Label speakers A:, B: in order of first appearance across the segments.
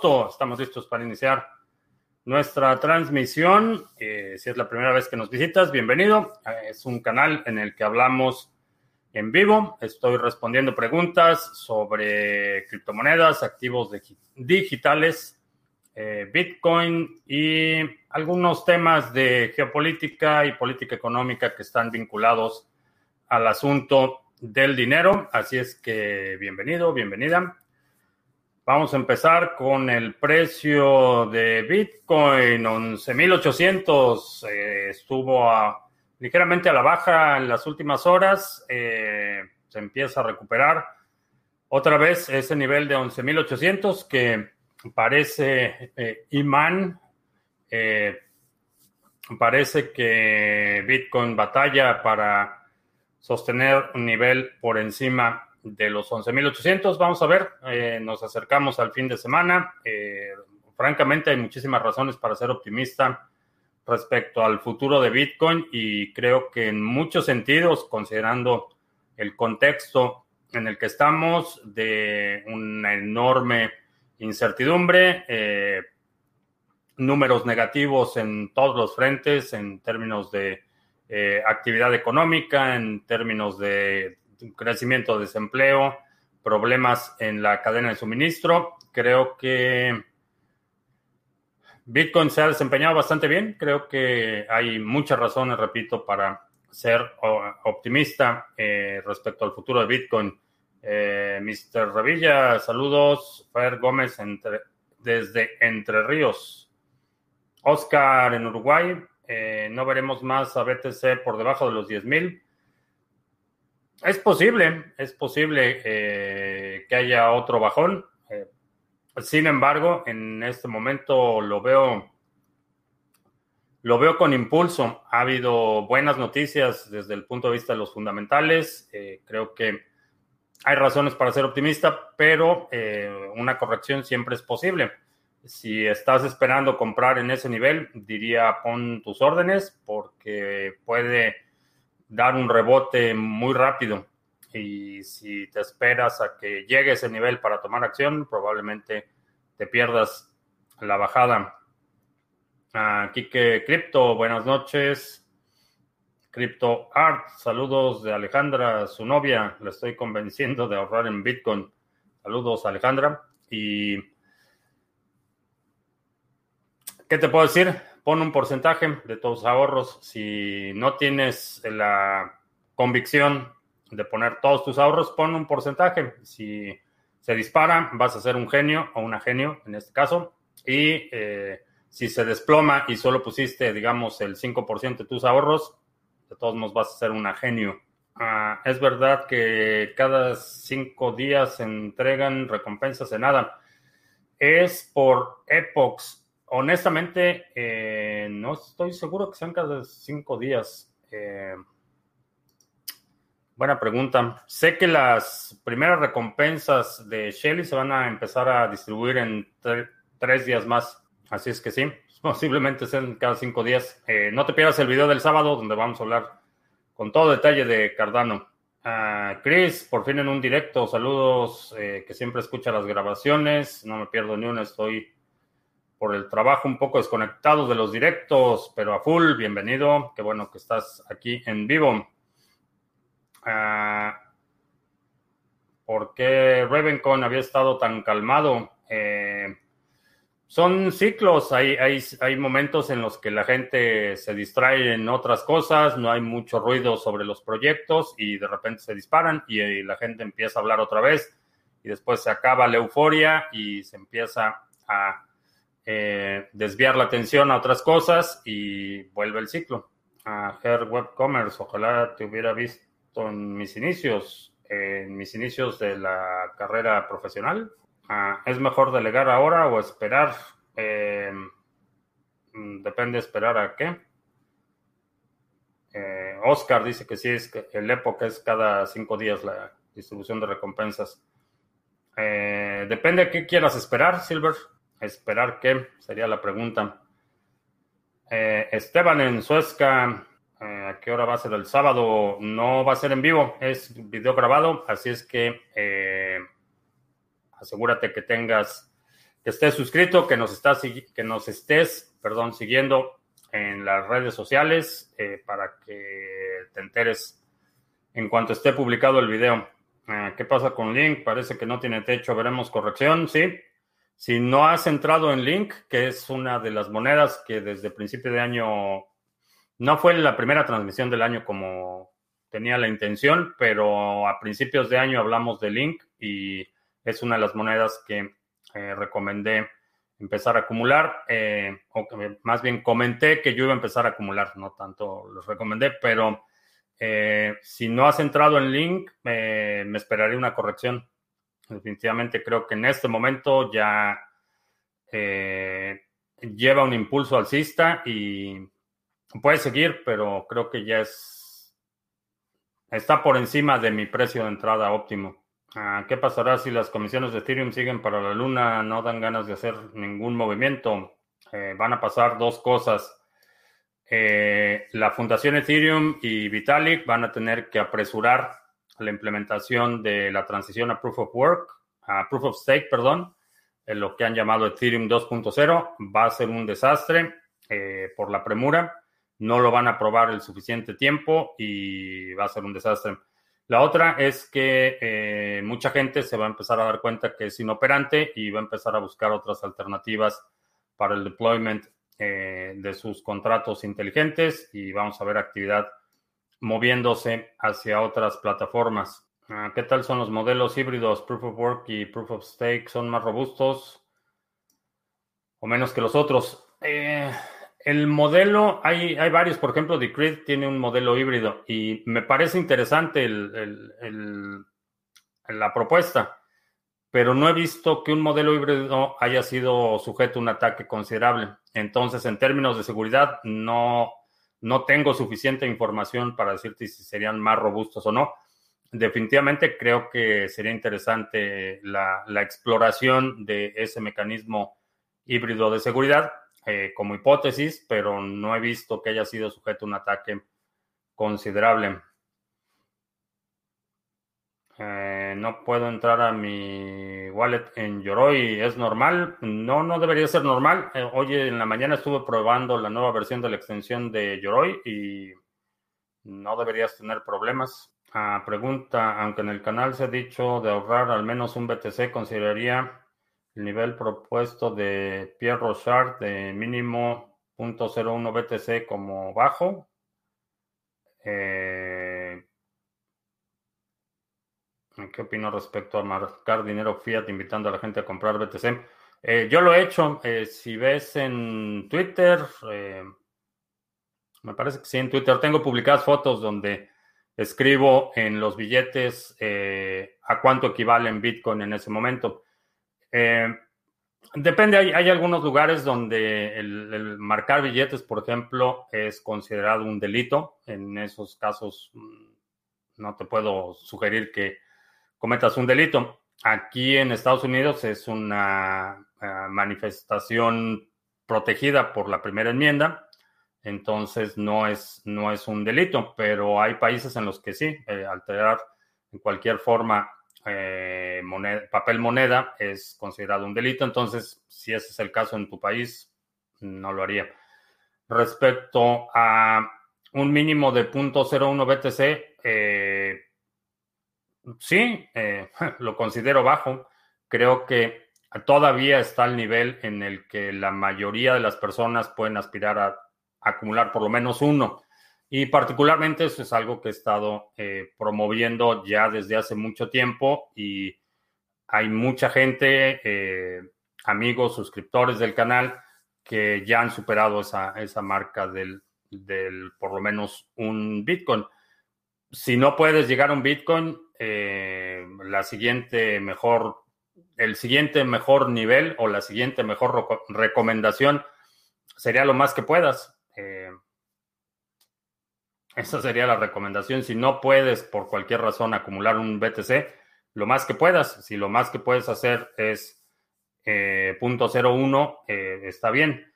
A: Estamos listos para iniciar nuestra transmisión. Eh, si es la primera vez que nos visitas, bienvenido. Eh, es un canal en el que hablamos en vivo. Estoy respondiendo preguntas sobre criptomonedas, activos digitales, eh, Bitcoin y algunos temas de geopolítica y política económica que están vinculados al asunto del dinero. Así es que bienvenido, bienvenida. Vamos a empezar con el precio de Bitcoin, 11.800. Eh, estuvo ligeramente a la baja en las últimas horas. Eh, se empieza a recuperar otra vez ese nivel de 11.800 que parece eh, imán. parece que Bitcoin batalla para sostener un nivel por encima de los 11.800. Vamos a ver, eh, nos acercamos al fin de semana. Eh, francamente, hay muchísimas razones para ser optimista respecto al futuro de Bitcoin y creo que en muchos sentidos, considerando el contexto en el que estamos, de una enorme incertidumbre, eh, números negativos en todos los frentes, en términos de actividad económica, en términos de crecimiento de desempleo, problemas en la cadena de suministro. Creo que Bitcoin se ha desempeñado bastante bien. Creo que hay muchas razones, repito, para ser optimista eh, respecto al futuro de Bitcoin. Eh, Mr. Revilla, saludos. Fer Gómez desde Entre Ríos. Oscar en Uruguay. Eh, no veremos más a BTC por debajo de los 10 mil. Es posible, es posible eh, que haya otro bajón. Eh, sin embargo, en este momento lo veo, lo veo con impulso. Ha habido buenas noticias desde el punto de vista de los fundamentales. Eh, creo que hay razones para ser optimista, pero una corrección siempre es posible. Si estás esperando comprar en ese nivel, diría pon tus órdenes porque puede dar un rebote muy rápido. Y si te esperas a que llegue ese nivel para tomar acción, probablemente te pierdas la bajada. Aquí que Crypto, buenas noches. Crypto Art, saludos de Alejandra, su novia. Le estoy convenciendo de ahorrar en Bitcoin. Saludos, Alejandra. Y. ¿Qué te puedo decir? Pon un porcentaje de tus ahorros. Si no tienes la convicción de poner todos tus ahorros, pon un porcentaje. Si se dispara, vas a ser un genio o una genio en este caso. Y eh, si se desploma y solo pusiste, digamos, el 5% de tus ahorros, de todos modos vas a ser una genio. Ah, es verdad que cada cinco días se entregan recompensas de nada. Es por epochs honestamente, eh, no estoy seguro que sean cada cinco días. Eh, buena pregunta. Sé que las primeras recompensas de Shelly se van a empezar a distribuir en tres días más. Así es que sí, posiblemente sean cada cinco días. Eh, no te pierdas el video del sábado donde vamos a hablar con todo detalle de Cardano. Uh, Chris, por fin en un directo. Saludos, que siempre escucha las grabaciones. No me pierdo ni una, estoy por el trabajo un poco desconectado de los directos, pero a full, bienvenido. Qué bueno que estás aquí en vivo. Ah, ¿Por qué Ravencon había estado tan calmado? Eh, son ciclos, hay, hay, hay, momentos en los que la gente se distrae en otras cosas, no hay mucho ruido sobre los proyectos y de repente se disparan y la gente empieza a hablar otra vez y después se acaba la euforia y se empieza a eh, desviar la atención a otras cosas y vuelve el ciclo. A Her Web Commerce, ojalá te hubiera visto en mis inicios, en mis inicios de la carrera profesional. Ah, ¿Es mejor delegar ahora o esperar? Eh, depende esperar a qué. Eh, Oscar dice que sí, es que el época es cada cinco días la distribución de recompensas. depende a qué quieras esperar, Silver. Esperar qué sería la pregunta. Eh, Esteban en Suezca, eh, ¿a qué hora va a ser el sábado? No va a ser en vivo, es video grabado, así es que eh, asegúrate que tengas, que estés suscrito, que nos, estás, que nos estés perdón, siguiendo en las redes sociales para que te enteres en cuanto esté publicado el video. ¿Qué pasa con Link? Parece que no tiene techo, veremos corrección, sí. Si no has entrado en Link, que es una de las monedas que desde principio de año no fue la primera transmisión del año como tenía la intención, pero a principios de año hablamos de Link y es una de las monedas que eh, recomendé empezar a acumular, eh, o más bien comenté que yo iba a empezar a acumular, no tanto los recomendé, pero eh, si no has entrado en Link, me esperaré una corrección. Definitivamente creo que en este momento ya lleva un impulso alcista y Puede seguir, pero creo que ya es. Está por encima de mi precio de entrada óptimo. Ah, ¿Qué pasará si las comisiones de Ethereum siguen para la luna? No dan ganas de hacer ningún movimiento. Eh, van a pasar dos cosas. Eh, la Fundación Ethereum y Vitalik van a tener que apresurar la implementación de la transición a Proof of Work, a Proof of Stake, perdón, en lo que han llamado Ethereum 2.0. Va a ser un desastre eh, por la premura no lo van a probar el suficiente tiempo y va a ser un desastre. La otra es que eh, mucha gente se va a empezar a dar cuenta que es inoperante y va a empezar a buscar otras alternativas para el deployment eh, de sus contratos inteligentes y vamos a ver actividad moviéndose hacia otras plataformas. Ah, ¿Qué tal son los modelos híbridos? Proof of Work y Proof of Stake son más robustos o menos que los otros. Eh, el modelo, hay, hay varios, por ejemplo, Decred tiene un modelo híbrido y me parece interesante la propuesta, pero no he visto que un modelo híbrido haya sido sujeto a un ataque considerable. Entonces, en términos de seguridad, no, no tengo suficiente información para decirte si serían más robustos o no. Definitivamente creo que sería interesante la, exploración de ese mecanismo híbrido de seguridad eh, como hipótesis, pero no he visto que haya sido sujeto a un ataque considerable. Eh, no puedo entrar a mi wallet en Yoroi. ¿Es normal? No, no debería ser normal. Eh, hoy en la mañana estuve probando la nueva versión de la extensión de Yoroi y no deberías tener problemas. Ah, pregunta, aunque en el canal se ha dicho de ahorrar al menos un BTC, ¿consideraría el nivel propuesto de Pierre Rochard de mínimo 0.01 BTC como bajo. Eh, ¿Qué opino respecto a marcar dinero fiat invitando a la gente a comprar BTC? Eh, yo lo he hecho. Eh, si ves en Twitter, me parece que sí, en Twitter tengo publicadas fotos donde escribo en los billetes a cuánto equivalen Bitcoin en ese momento. Eh, depende, hay, algunos lugares donde el, marcar billetes, por ejemplo, es considerado un delito. En esos casos mm, no te puedo sugerir que cometas un delito. Aquí en Estados Unidos es una eh, manifestación protegida por la primera enmienda, entonces no es, no es un delito, pero hay países en los que sí, eh, alterar en cualquier forma eh, papel moneda es considerado un delito, entonces si ese es el caso en tu país, no lo haría. Respecto a un mínimo de 0.01 BTC, eh, sí, eh, lo considero bajo. Creo que todavía está al nivel en el que la mayoría de las personas pueden aspirar a acumular por lo menos uno. Y particularmente eso es algo que he estado eh, promoviendo ya desde hace mucho tiempo y hay mucha gente, eh, amigos, suscriptores del canal, que ya han superado esa, esa marca del, del, por lo menos un Bitcoin. Si no puedes llegar a un Bitcoin, eh, la siguiente mejor, el siguiente mejor nivel o la siguiente mejor recomendación sería lo más que puedas. Esa sería la recomendación. Si no puedes por cualquier razón acumular un BTC, lo más que puedas. Si lo más que puedes hacer es eh, 0.01, eh, está bien.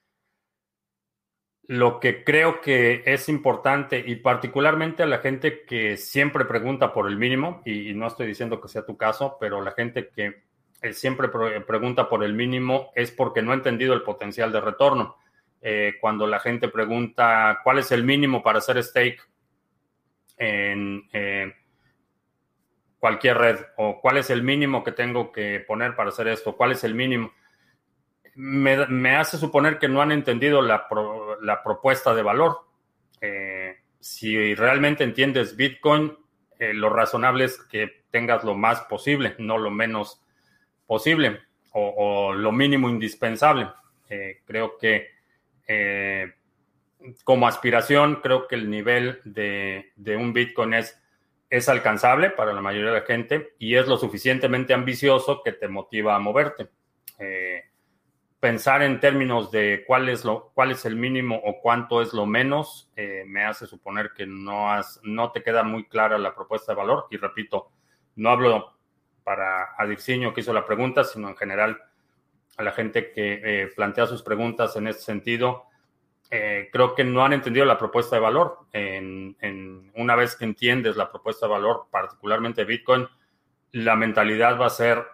A: Lo que creo que es importante y particularmente a la gente que siempre pregunta por el mínimo, y, no estoy diciendo que sea tu caso, pero la gente que siempre pregunta por el mínimo es porque no ha entendido el potencial de retorno. cuando la gente pregunta cuál es el mínimo para hacer stake en cualquier red o cuál es el mínimo que tengo que poner para hacer esto, cuál es el mínimo. Me, hace suponer que no han entendido la, propuesta de valor. Eh, si realmente entiendes Bitcoin, eh, lo razonable es que tengas lo más posible, no lo menos posible o, lo mínimo indispensable. Eh, creo que como aspiración, creo que el nivel de, de un Bitcoin es es alcanzable para la mayoría de la gente y es lo suficientemente ambicioso que te motiva a moverte. Pensar en términos de cuál es, lo, cuál es el mínimo o cuánto es lo menos eh, me hace suponer que no, has, no te queda muy clara la propuesta de valor. Y repito, no hablo para Adicciño que hizo la pregunta, sino en general a la gente que eh, plantea sus preguntas en este sentido. Eh, creo que no han entendido la propuesta de valor. En, una vez que entiendes la propuesta de valor, particularmente Bitcoin, la mentalidad va a ser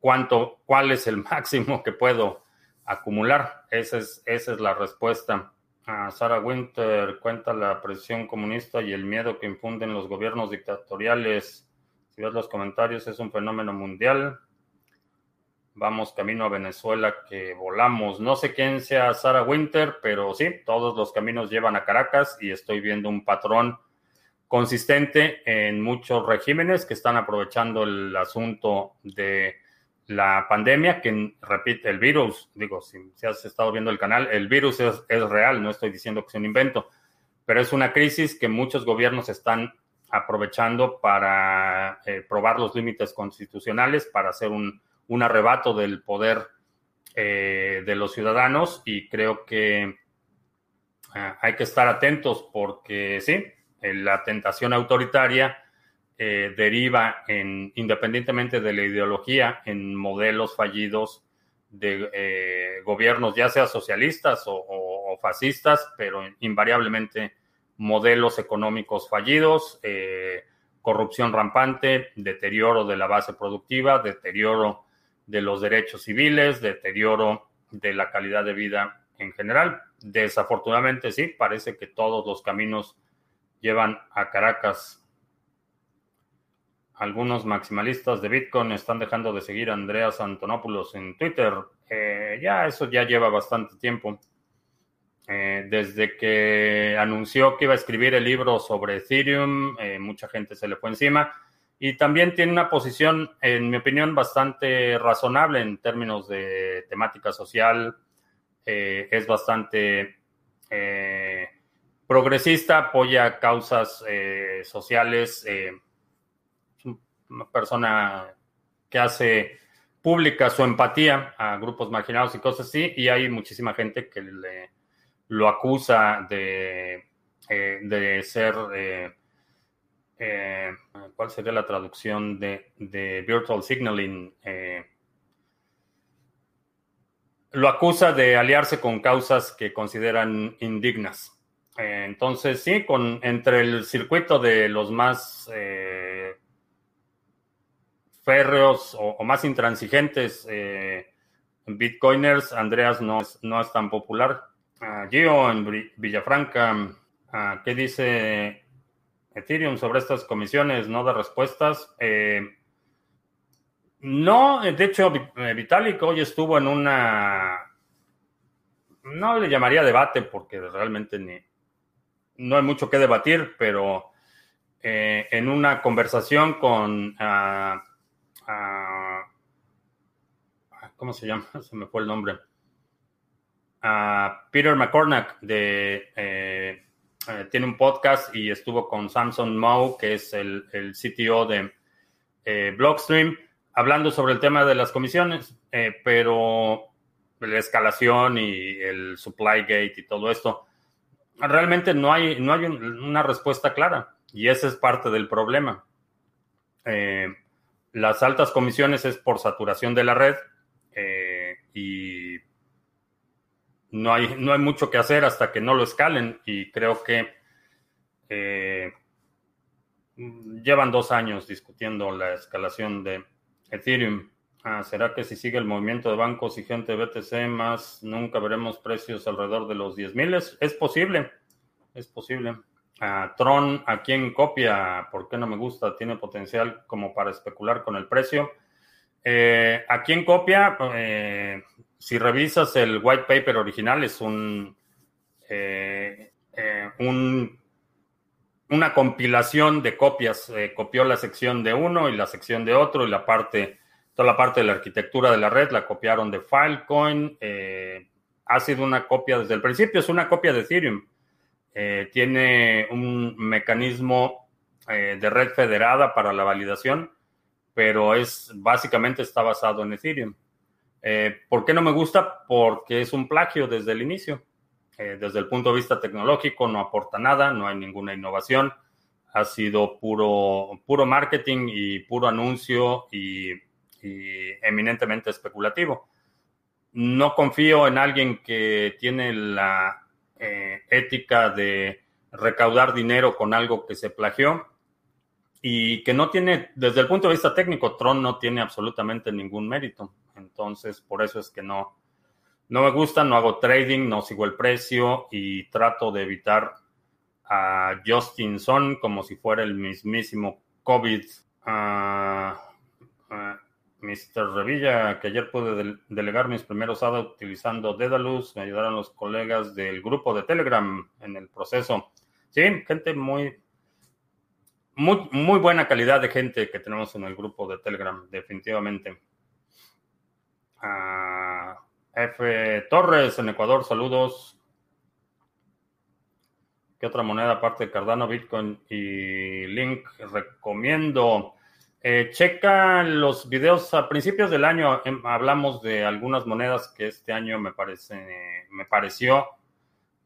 A: cuánto, cuál es el máximo que puedo acumular. Esa es, esa es la respuesta. a Sarah Winter cuenta la presión comunista y el miedo que infunden los gobiernos dictatoriales. Si ves los comentarios, es un fenómeno mundial. Vamos camino a Venezuela que volamos. No sé quién sea Sarah Winter, pero sí, todos los caminos llevan a Caracas y estoy viendo un patrón consistente en muchos regímenes que están aprovechando el asunto de la pandemia, que repite el virus, digo, si, has estado viendo el canal, el virus es, real, no estoy diciendo que sea un invento, pero es una crisis que muchos gobiernos están aprovechando para eh, probar los límites constitucionales, para hacer un, un arrebato del poder eh, de los ciudadanos y creo que eh, hay que estar atentos porque sí, la tentación autoritaria eh, deriva en, independientemente de la ideología, en modelos fallidos de gobiernos, ya sea socialistas o, fascistas, pero invariablemente modelos económicos fallidos, corrupción rampante, deterioro de la base productiva, deterioro de los derechos civiles, deterioro de la calidad de vida en general. Desafortunadamente, sí, parece que todos los caminos llevan a Caracas. Algunos maximalistas de Bitcoin están dejando de seguir a Andreas Antonopoulos en Twitter. Eh, ya eso ya lleva bastante tiempo. Eh, desde que anunció que iba a escribir el libro sobre Ethereum, eh, mucha gente se le fue encima. Y también tiene una posición, en mi opinión, bastante razonable en términos de temática social. Es bastante progresista, apoya causas sociales. Una persona que hace pública su empatía a grupos marginados y cosas así. Y hay muchísima gente que le, lo acusa de, de ser eh, ¿cuál sería la traducción de, Virtual Signaling? Eh, lo acusa de aliarse con causas que consideran indignas. Eh, entonces, sí, con, entre el circuito de los más férreos o, más intransigentes bitcoiners, Andreas no es, no es tan popular. Uh, Gio en Villafranca, ah, ¿qué dice Ethereum sobre estas comisiones no da respuestas. Eh, no, de hecho, eh, Vitalik hoy estuvo en una. No le llamaría debate porque realmente ni, no hay mucho que debatir, pero eh, en una conversación con. ¿Cómo se llama? Se me fue el nombre. a Peter McCormack de eh, tiene un podcast y estuvo con Samson Moe, que es el, el CTO de eh, Blockstream, hablando sobre el tema de las comisiones, eh, pero la escalación y el supply gate y todo esto, realmente no hay, no hay una respuesta clara y ese es parte del problema. Las altas comisiones es por saturación de la red y no hay, no hay mucho que hacer hasta que no lo escalen y creo que eh, llevan dos años discutiendo la escalación de Ethereum. Ah, ¿Será que si sigue el movimiento de bancos y gente de BTC más, nunca veremos precios alrededor de los 10 mil? Es, posible, es posible. Ah, Tron, ¿a quién copia? ¿Por qué no me gusta? Tiene potencial como para especular con el precio. Eh, ¿A quién copia? Eh, si revisas el white paper original, es un, eh, un una compilación de copias. copió la sección de uno y la sección de otro y la parte Toda la parte de la arquitectura de la red la copiaron de Filecoin. Ha sido una copia desde el principio, es una copia de Ethereum. Eh, tiene un mecanismo eh, de red federada para la validación, pero es básicamente está basado en Ethereum. ¿Por qué no me gusta? Porque es un plagio desde el inicio. desde el punto de vista tecnológico no aporta nada, no hay ninguna innovación. Ha sido puro, puro marketing y puro anuncio y y eminentemente especulativo. No confío en alguien que tiene la eh, ética de recaudar dinero con algo que se plagió y que no tiene, desde el punto de vista técnico, Tron no tiene absolutamente ningún mérito. Entonces, por eso es que no, no me gusta, no hago trading, no sigo el precio y trato de evitar a Justin Son como si fuera el mismísimo COVID. Ah, ah, Mr. Revilla, que ayer pude delegar mis primeros ADA utilizando Dedalus, me ayudaron los colegas del grupo de Telegram en el proceso. Sí, gente muy, muy, muy buena calidad de gente que tenemos en el grupo de Telegram, definitivamente. Ah, F. Torres en Ecuador, saludos. ¿Qué otra moneda aparte de Cardano, Bitcoin y Link recomiendo? Eh, checa los videos a principios del año. Em, hablamos de algunas monedas que este año me parece, me pareció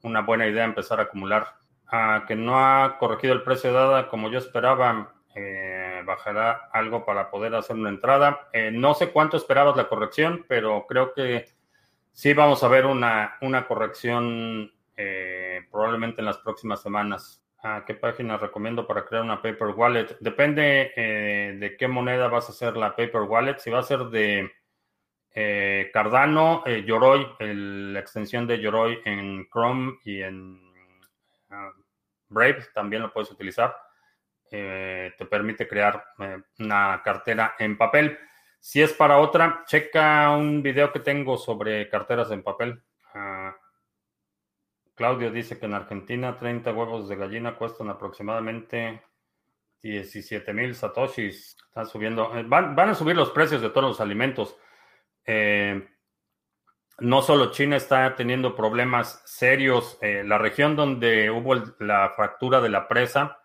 A: una buena idea empezar a acumular. Ah, que no ha corregido el precio dada como yo esperaba. Eh, bajará algo para poder hacer una entrada. Eh, no sé cuánto esperabas la corrección, pero creo que sí vamos a ver una, una corrección probablemente en las próximas semanas. ¿A qué página recomiendo para crear una paper wallet? Depende eh, de qué moneda vas a hacer la paper wallet. Si va a ser de eh, Cardano, eh, Yoroi, la extensión de Yoroi en Chrome y en ah, Brave también lo puedes utilizar. te permite crear una cartera en papel. Si es para otra, checa un video que tengo sobre carteras en papel. Ah, Claudio dice que en Argentina 30 huevos de gallina cuestan aproximadamente 17 mil satoshis. Están subiendo. Eh, van, a subir los precios de todos los alimentos. Eh, no solo China está teniendo problemas serios. Eh, la región donde hubo la fractura de la presa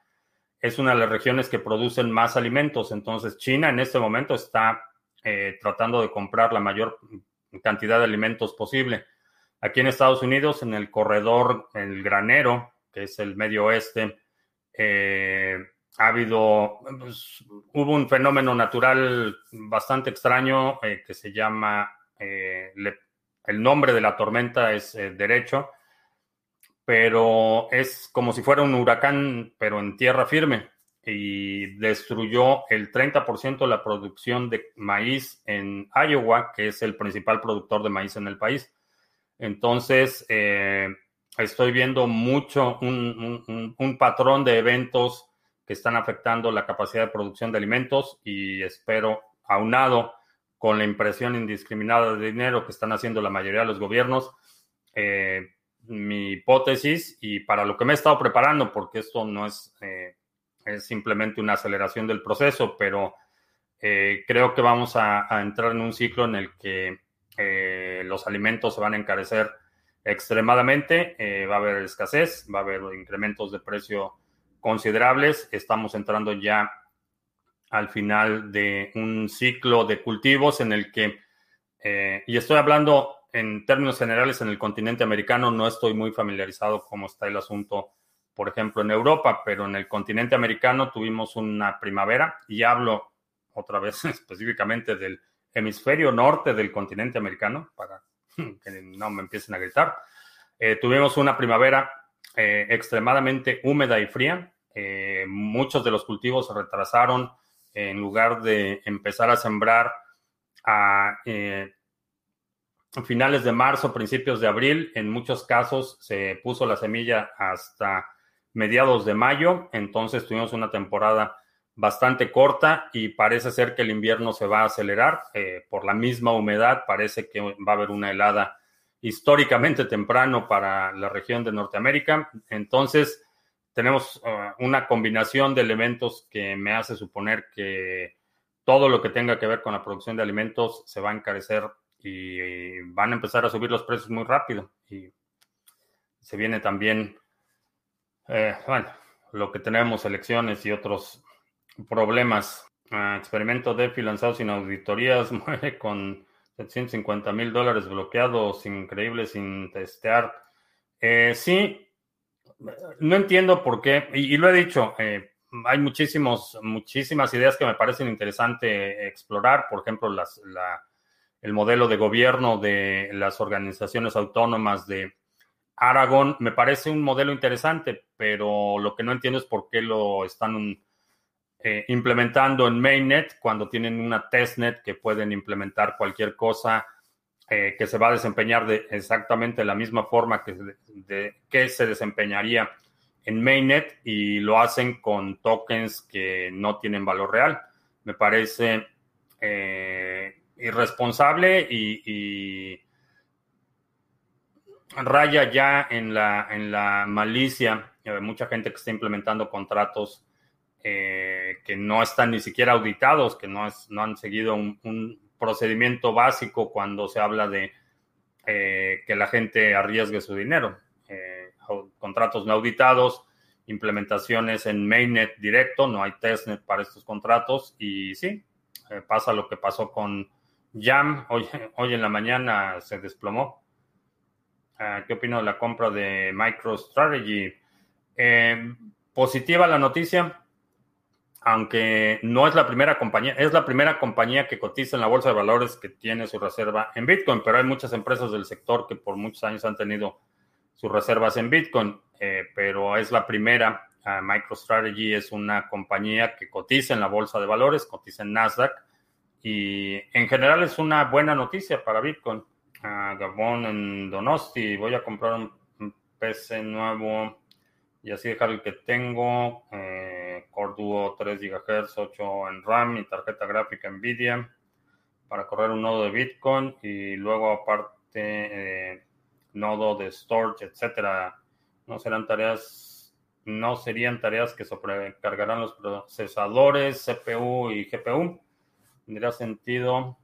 A: es una de las regiones que producen más alimentos. Entonces China en este momento está tratando de comprar la mayor cantidad de alimentos posible. Aquí en Estados Unidos, en el corredor, el granero, que es el medio oeste, eh, ha habido, pues, hubo un fenómeno natural bastante extraño eh, que se llama, eh, el nombre de la tormenta es derecho, pero es como si fuera un huracán, pero en tierra firme, y destruyó el 30% de la producción de maíz en Iowa, que es el principal productor de maíz en el país. Entonces, eh, estoy viendo mucho un, patrón de eventos que están afectando la capacidad de producción de alimentos y espero, aunado con la impresión indiscriminada de dinero que están haciendo la mayoría de los gobiernos, eh, mi hipótesis y para lo que me he estado preparando, porque esto no es, eh, es simplemente una aceleración del proceso, pero creo que vamos a entrar en un ciclo en el que eh, los alimentos se van a encarecer extremadamente, eh, va a haber escasez, va a haber incrementos de precio considerables, estamos entrando ya al final de un ciclo de cultivos en el que, eh, y estoy hablando en términos generales en el continente americano, no estoy muy familiarizado cómo está el asunto, por ejemplo, en Europa, pero en el continente americano tuvimos una primavera y hablo otra vez específicamente del hemisferio norte del continente americano, para que no me empiecen a gritar. Eh, tuvimos una primavera eh, extremadamente húmeda y fría. Eh, muchos de los cultivos se retrasaron en lugar de empezar a sembrar a finales de marzo, principios de abril. En muchos casos se puso la semilla hasta mediados de mayo, entonces tuvimos una temporada bastante corta y parece ser que el invierno se va a acelerar eh, por la misma humedad, parece que va a haber una helada históricamente temprano para la región de Norteamérica, entonces tenemos uh, una combinación de elementos que me hace suponer que todo lo que tenga que ver con la producción de alimentos se va a encarecer y van a empezar a subir los precios muy rápido. Y se viene también, eh, bueno, lo que tenemos, elecciones y otros problemas. Uh, experimento DeFi lanzado sin auditorías, muere con 750 mil dólares bloqueados, increíble, sin testear. Eh, sí, no entiendo por qué, y, lo he dicho, eh, hay muchísimos, muchísimas ideas que me parecen interesante explorar, por ejemplo, las, la, el modelo de gobierno de las organizaciones autónomas de Aragón me parece un modelo interesante, pero lo que no entiendo es por qué lo están eh, implementando en Mainnet cuando tienen una testnet que pueden implementar cualquier cosa eh, que se va a desempeñar de exactamente la misma forma que, que se desempeñaría en Mainnet y lo hacen con tokens que no tienen valor real. Me parece eh, irresponsable y, raya ya en la, en la malicia. Hay mucha gente que está implementando contratos eh, que no están ni siquiera auditados, que no, es, no han seguido un, procedimiento básico cuando se habla de eh, que la gente arriesgue su dinero. Eh, contratos no auditados, implementaciones en mainnet directo, no hay testnet para estos contratos y sí, pasa lo que pasó con Jam, hoy, hoy en la mañana se desplomó. Ah, ¿Qué opino de la compra de MicroStrategy? Positiva la noticia, aunque no es la primera compañía, es la primera compañía que cotiza en la bolsa de valores que tiene su reserva en Bitcoin, pero hay muchas empresas del sector que por muchos años han tenido sus reservas en Bitcoin, eh, pero es la primera. Ah, MicroStrategy es una compañía que cotiza en la bolsa de valores, cotiza en Nasdaq y en general es una buena noticia para Bitcoin. Gabón en Donosti, voy a comprar un, PC nuevo y así dejar el que tengo. Eh, Core Duo 3 GHz, 8 en RAM y tarjeta gráfica Nvidia para correr un nodo de Bitcoin y luego aparte eh, nodo de storage, etcétera. No serán tareas, no serían tareas que sobrecargarán los procesadores, CPU y GPU tendría sentido,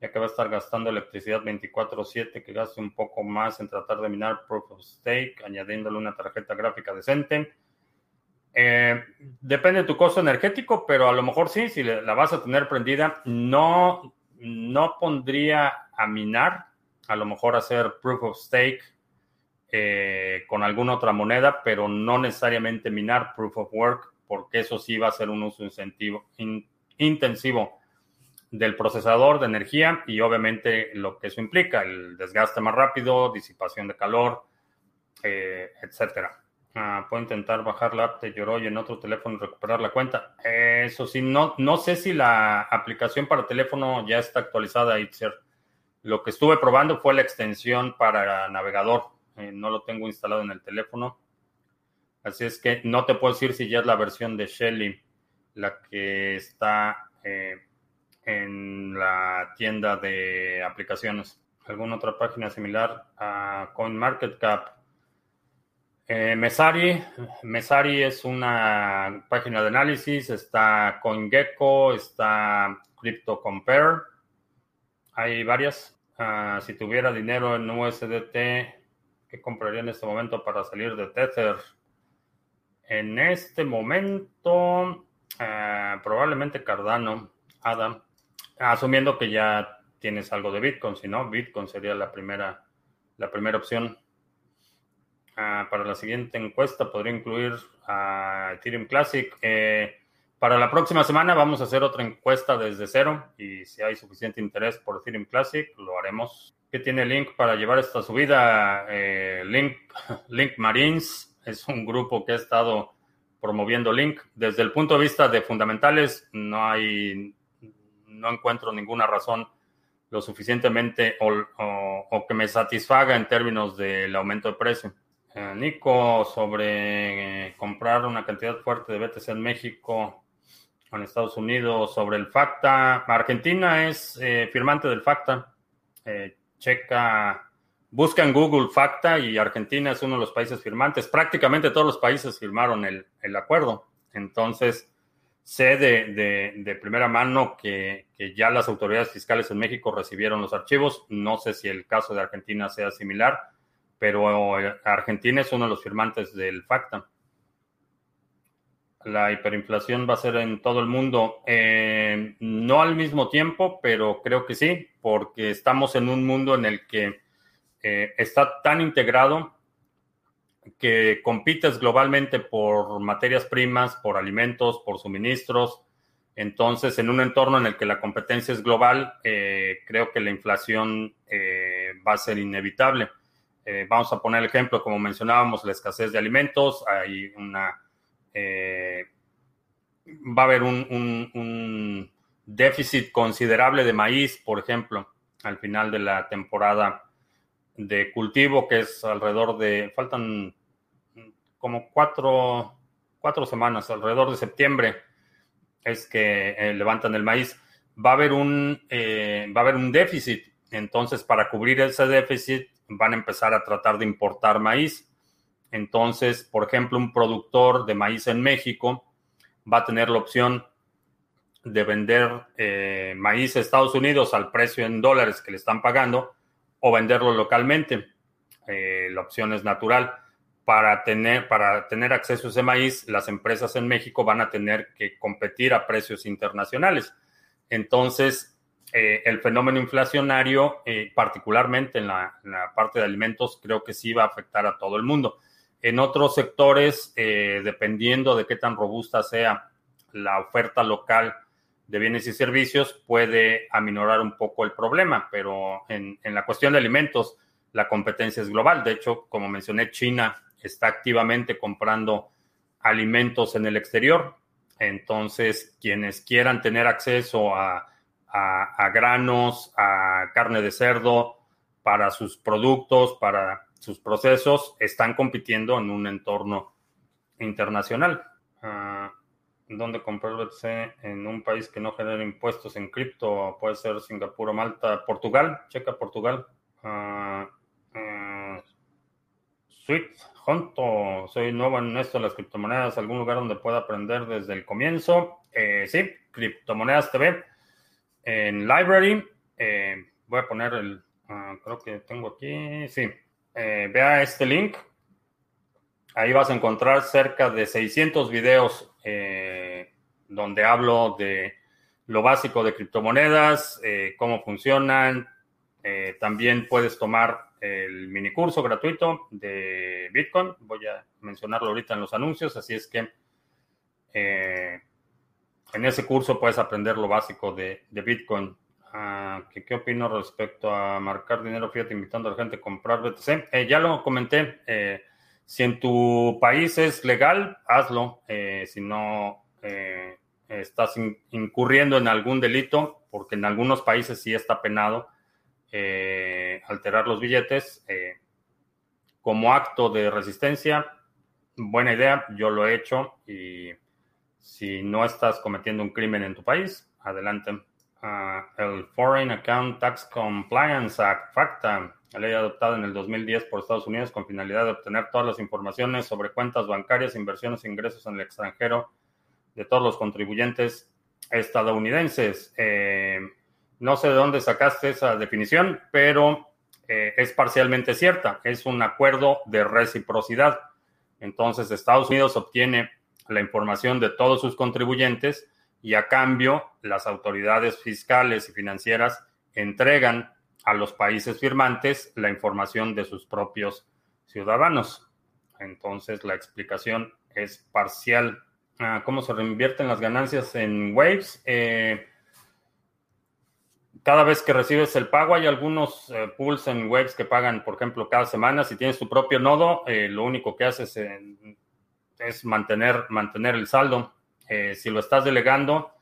A: ya que va a estar gastando electricidad 24/7, que gaste un poco más en tratar de minar Proof of Stake, añadiéndole una tarjeta gráfica decente. Eh, depende de tu costo energético, pero a lo mejor sí, si la vas a tener prendida, no, no pondría a minar, a lo mejor hacer Proof of Stake eh, con alguna otra moneda, pero no necesariamente minar Proof of Work, porque eso sí va a ser un uso incentivo, intensivo del procesador de energía y obviamente lo que eso implica, el desgaste más rápido, disipación de calor, eh, etcétera. Ah, puedo intentar bajar la app de Yoroi en otro teléfono y recuperar la cuenta. eso sí, no, no sé si la aplicación para teléfono ya está actualizada, Itzer. Lo que estuve probando fue la extensión para navegador. Eh, no lo tengo instalado en el teléfono. Así es que no te puedo decir si ya es la versión de Shelly la que está eh, en la tienda de aplicaciones. ¿Alguna otra página similar a CoinMarketCap? Eh, Mesari, Mesari es una página de análisis, está CoinGecko, está CryptoCompare, hay varias. Ah, si tuviera dinero en USDT, ¿qué compraría en este momento para salir de Tether? En este momento, ah, probablemente Cardano, Adam. Asumiendo que ya tienes algo de Bitcoin, si no, Bitcoin sería la primera, la primera opción. Ah, para la siguiente encuesta podría incluir a Ethereum Classic. Eh, para la próxima semana vamos a hacer otra encuesta desde cero y si hay suficiente interés por Ethereum Classic, lo haremos. ¿Qué tiene Link para llevar esta subida? Eh, Link, Link Marines es un grupo que ha estado promoviendo Link. Desde el punto de vista de fundamentales, no hay no encuentro ninguna razón lo suficientemente o, que me satisfaga en términos del aumento de precio. Eh, Nico, sobre comprar una cantidad fuerte de BTC en México o en Estados Unidos, sobre el FACTA. Argentina es firmante del FACTA. checa Busca en Google FACTA y Argentina es uno de los países firmantes. Prácticamente todos los países firmaron el, acuerdo. Entonces, sé de, primera mano que, ya las autoridades fiscales en México recibieron los archivos. No sé si el caso de Argentina sea similar, pero Argentina es uno de los firmantes del FACTA. La hiperinflación va a ser en todo el mundo. Eh, no al mismo tiempo, pero creo que sí, porque estamos en un mundo en el que eh, está tan integrado que compites globalmente por materias primas, por alimentos, por suministros. Entonces, en un entorno en el que la competencia es global, eh, creo que la inflación eh, va a ser inevitable. vamos a poner el ejemplo, como mencionábamos, la escasez de alimentos. Hay una. va a haber un déficit considerable de maíz, por ejemplo, al final de la temporada de cultivo, que es alrededor de, faltan como cuatro, cuatro semanas, alrededor de septiembre, es que eh, levantan el maíz. Va a haber un, eh, va a haber un déficit. Entonces, para cubrir ese déficit, van a empezar a tratar de importar maíz. Entonces, por ejemplo, un productor de maíz en México va a tener la opción de vender eh, maíz a Estados Unidos al precio en dólares que le están pagando o venderlo localmente. La opción es natural. Para tener, para tener acceso a ese maíz, las empresas en México van a tener que competir a precios internacionales. Entonces, eh, el fenómeno inflacionario, eh, particularmente en la, parte de alimentos, creo que sí va a afectar a todo el mundo. En otros sectores, dependiendo de qué tan robusta sea la oferta local de bienes y servicios puede aminorar un poco el problema, pero en, la cuestión de alimentos, la competencia es global. De hecho, como mencioné, China está activamente comprando alimentos en el exterior. Entonces, quienes quieran tener acceso a, a, granos, a carne de cerdo para sus productos, para sus procesos, están compitiendo en un entorno internacional. Ah, dónde comprar BTC en un país que no genera impuestos en cripto, puede ser Singapur o Malta, Portugal, checa Portugal. Uh, Sweet, Junto, soy nuevo en esto de las criptomonedas, algún lugar donde pueda aprender desde el comienzo. Eh, sí, Criptomonedas TV en Library. Eh, voy a poner el, ah, creo que tengo aquí, sí. Eh, vea este link. Ahí vas a encontrar cerca de 600 videos donde hablo de lo básico de criptomonedas, cómo funcionan. También puedes tomar el mini curso gratuito de Bitcoin. Voy a mencionarlo ahorita en los anuncios, así es que en ese curso puedes aprender lo básico de, Bitcoin. Ah, ¿qué, ¿Qué opino respecto a marcar dinero fiat invitando a la gente a comprar BTC? ya lo comenté. Si en tu país es legal, hazlo. Eh, si no eh, estás incurriendo en algún delito, porque en algunos países sí está penado eh, alterar los billetes, como acto de resistencia, buena idea, yo lo he hecho y si no estás cometiendo un crimen en tu país, adelante. Ah, el Foreign Account Tax Compliance Act, FACTA, la ley adoptada en el 2010 por Estados Unidos con finalidad de obtener todas las informaciones sobre cuentas bancarias, inversiones e ingresos en el extranjero de todos los contribuyentes estadounidenses. Eh, no sé de dónde sacaste esa definición, pero eh, es parcialmente cierta. Es un acuerdo de reciprocidad. Entonces, Estados Unidos obtiene la información de todos sus contribuyentes y a cambio las autoridades fiscales y financieras entregan a los países firmantes la información de sus propios ciudadanos. Entonces la explicación es parcial. Ah, ¿Cómo se reinvierten las ganancias en Waves? Eh, cada vez que recibes el pago, hay algunos eh, pools en Waves que pagan, por ejemplo, cada semana. Si tienes tu propio nodo, eh, lo único que haces es mantener, mantener el saldo. si lo estás delegando,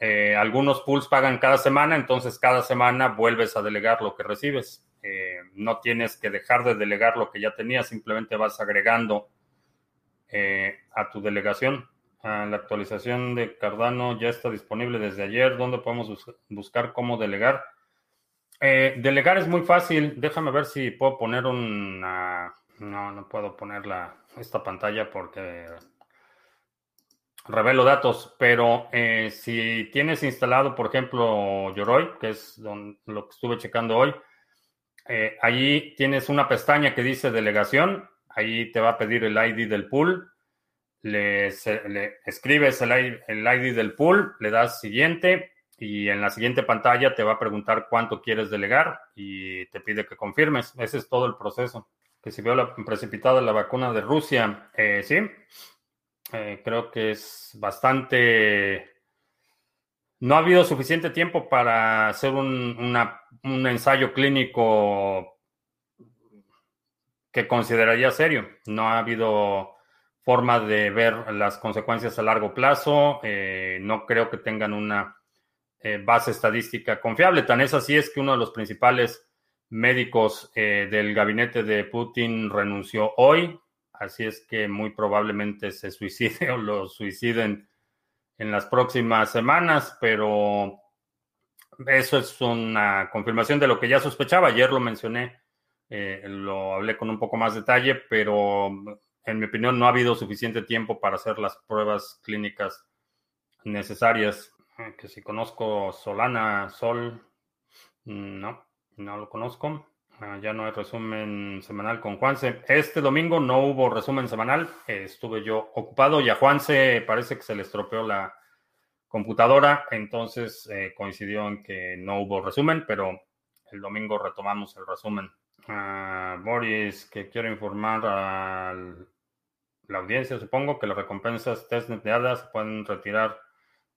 A: Eh, algunos pools pagan cada semana, entonces cada semana vuelves a delegar lo que recibes. Eh, no tienes que dejar de delegar lo que ya tenías, simplemente vas agregando eh, a tu delegación. Ah, la actualización de Cardano ya está disponible desde ayer. ¿Dónde podemos buscar cómo delegar? delegar es muy fácil. Déjame ver si puedo poner una... No, no puedo poner la, esta pantalla porque revelo datos, pero eh, si tienes instalado, por ejemplo, Yoroi, que es lo que estuve checando hoy, eh, allí tienes una pestaña que dice delegación, ahí te va a pedir el ID del pool, le, escribes el, ID del pool, le das siguiente y en la siguiente pantalla te va a preguntar cuánto quieres delegar y te pide que confirmes. Ese es todo el proceso. Que si veo la precipitada la vacuna de Rusia, eh, sí, eh, creo que es bastante... No ha habido suficiente tiempo para hacer un, ensayo clínico que consideraría serio. No ha habido forma de ver las consecuencias a largo plazo. Eh, no creo que tengan una eh, base estadística confiable. Tan es así es que uno de los principales médicos del gabinete de Putin renunció hoy. Así es que muy probablemente se suicide o lo suiciden en las próximas semanas, pero eso es una confirmación de lo que ya sospechaba. Ayer lo mencioné, eh, lo hablé con un poco más detalle, pero en mi opinión no ha habido suficiente tiempo para hacer las pruebas clínicas necesarias. Eh, que si conozco Solana, Sol, mm, no, no lo conozco. Ah, ya no hay resumen semanal con Juanse. Este domingo no hubo resumen semanal. estuve yo ocupado y a Juanse parece que se le estropeó la computadora. Entonces eh, coincidió en que no hubo resumen, pero el domingo retomamos el resumen. Ah, Boris, que quiero informar a la audiencia, supongo que las recompensas testnet de ADA se pueden retirar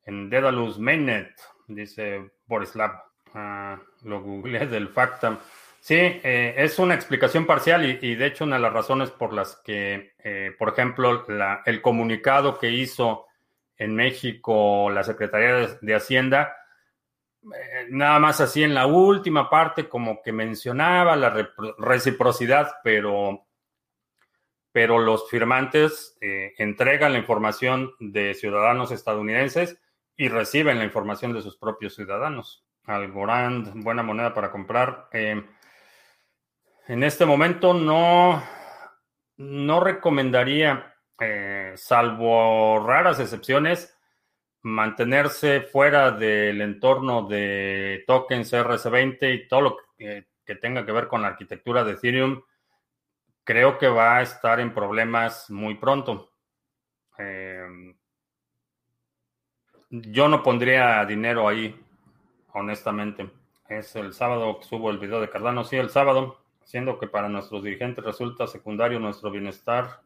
A: en Dedalus Mainnet, dice Boris Lab. Ah, lo googleé del Factam. Sí, eh, es una explicación parcial y, de hecho una de las razones por las que, eh, por ejemplo, el comunicado que hizo en México la Secretaría de, Hacienda, eh, nada más así en la última parte como que mencionaba la reciprocidad, pero, pero los firmantes entregan la información de ciudadanos estadounidenses y reciben la información de sus propios ciudadanos. Algorand, buena moneda para comprar. En este momento no, no recomendaría, eh, salvo raras excepciones, mantenerse fuera del entorno de tokens RS20 y todo lo que, tenga que ver con la arquitectura de Ethereum. Creo que va a estar en problemas muy pronto. Em, yo no pondría dinero ahí, honestamente. Es el sábado que subo el video de Cardano. Sí, el sábado siendo que para nuestros dirigentes resulta secundario nuestro bienestar,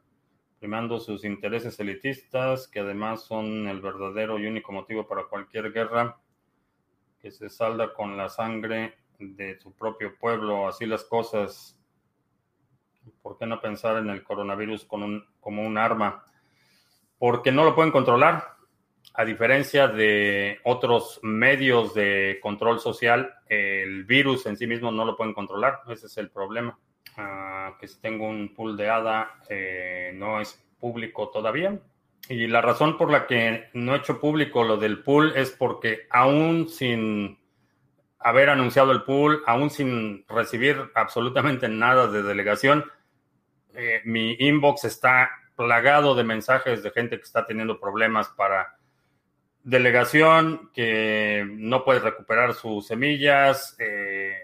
A: primando sus intereses elitistas, que además son el verdadero y único motivo para cualquier guerra que se salda con la sangre de su propio pueblo. Así las cosas. ¿Por qué no pensar en el coronavirus como un arma? Porque no lo pueden controlar a diferencia de otros medios de control social, el virus en sí mismo no lo pueden controlar. Ese es el problema. Ah, que si tengo un pool de ADA eh, no es público todavía. Y la razón por la que no he hecho público lo del pool es porque aún sin haber anunciado el pool, aún sin recibir absolutamente nada de delegación, eh, mi inbox está plagado de mensajes de gente que está teniendo problemas para delegación que no puede recuperar sus semillas. Eh,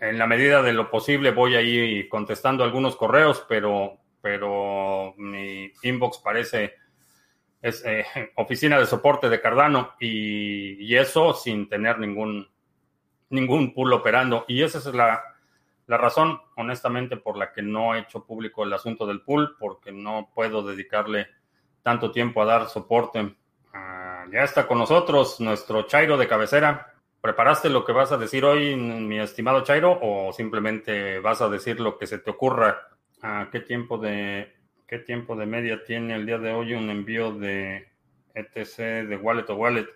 A: en la medida de lo posible voy ahí contestando algunos correos, pero, pero mi inbox parece es eh, oficina de soporte de Cardano y, eso sin tener ningún, ningún pool operando. Y esa es la, la razón, honestamente, por la que no he hecho público el asunto del pool, porque no puedo dedicarle tanto tiempo a dar soporte. Ya está con nosotros nuestro Chairo de cabecera. ¿Preparaste lo que vas a decir hoy, mi estimado Chairo, o simplemente vas a decir lo que se te ocurra? Ah, ¿Qué tiempo de qué tiempo de media tiene el día de hoy un envío de ETC de wallet o wallet.